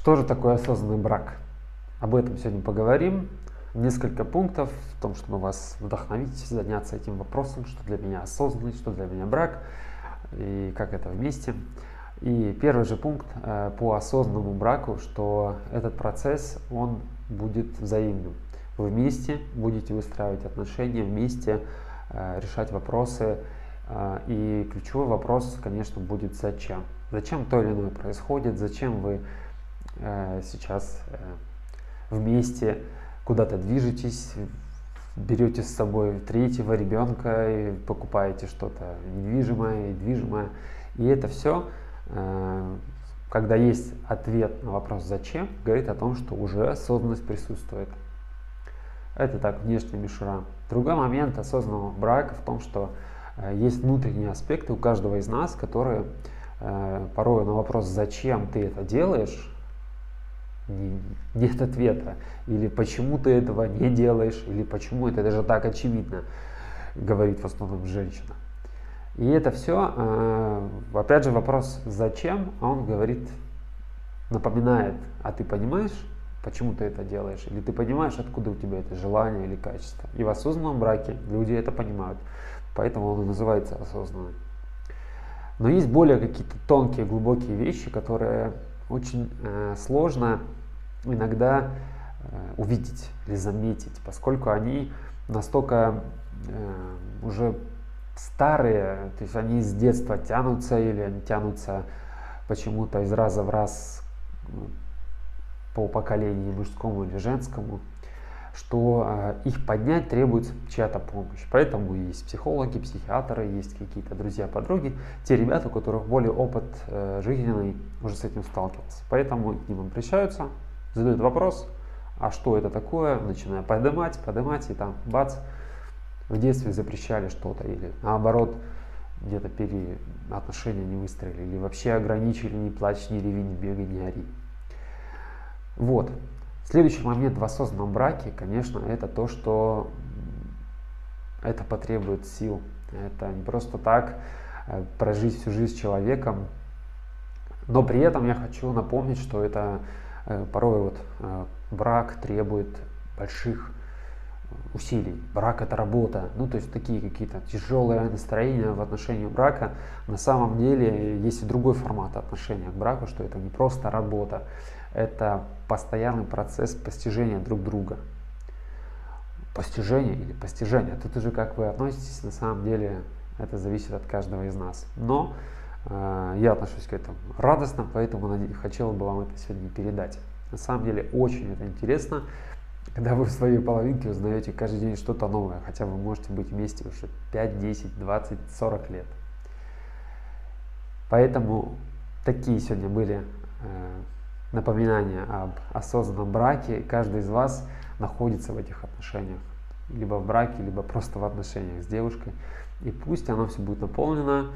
Что же такое осознанный брак? Об этом сегодня поговорим. Несколько пунктов в том, чтобы вас вдохновить, заняться этим вопросом, что для меня осознанный, что для меня брак и как это вместе. И первый же пункт э, по осознанному браку, что этот процесс, он будет взаимным. Вы вместе будете выстраивать отношения, вместе э, решать вопросы. Э, и ключевой вопрос, конечно, будет зачем. Зачем то или иное происходит, зачем вы сейчас вместе куда-то движетесь, берете с собой третьего ребенка и покупаете что-то недвижимое и движимое. И это все Э, когда есть ответ на вопрос «зачем», говорит о том, что уже осознанность присутствует. Это так, внешняя мишура. Другой момент осознанного брака в том, что э, есть внутренние аспекты у каждого из нас, которые э, порой на вопрос «зачем ты это делаешь?» Нет ответа. Или почему ты этого не делаешь, или почему это даже так очевидно, говорит в основном женщина. И это все, э, опять же, вопрос «зачем?», а он говорит, напоминает, а ты понимаешь, почему ты это делаешь, или ты понимаешь, откуда у тебя это желание или качество. И в осознанном браке люди это понимают, поэтому он и называется осознанным. Но есть более какие-то тонкие, глубокие вещи, которые очень э, сложно иногда э, увидеть или заметить, поскольку они настолько э, уже старые, то есть они с детства тянутся или они тянутся почему-то из раза в раз по поколению мужскому или женскому, что э, их поднять требуется чья-то помощь. Поэтому есть психологи, психиатры, есть какие-то друзья, подруги, те ребята, у которых более опыт э, жизненный уже с этим сталкивался. Поэтому к ним обращаются, задают вопрос, а что это такое, начинаю поднимать, поднимать, и там бац, в детстве запрещали что-то или наоборот где-то пере... отношения не выстроили или вообще ограничили не плачь, не реви, не бегай, не ори. Вот. Следующий момент в осознанном браке, конечно, это то, что это потребует сил. Это не просто так э, прожить всю жизнь с человеком. Но при этом я хочу напомнить, что это порой вот э, брак требует больших усилий. Брак это работа. Ну, то есть такие какие-то тяжелые настроения в отношении брака. На самом деле есть и другой формат отношения к браку, что это не просто работа, это постоянный процесс постижения друг друга. Постижение или постижение. Тут уже как вы относитесь, на самом деле это зависит от каждого из нас. Но э, я отношусь к этому радостно, поэтому хотел бы вам это сегодня передать. На самом деле очень это интересно когда вы в своей половинке узнаете каждый день что-то новое, хотя вы можете быть вместе уже 5, 10, 20, 40 лет. Поэтому такие сегодня были э, напоминания об осознанном браке. Каждый из вас находится в этих отношениях. Либо в браке, либо просто в отношениях с девушкой. И пусть оно все будет наполнено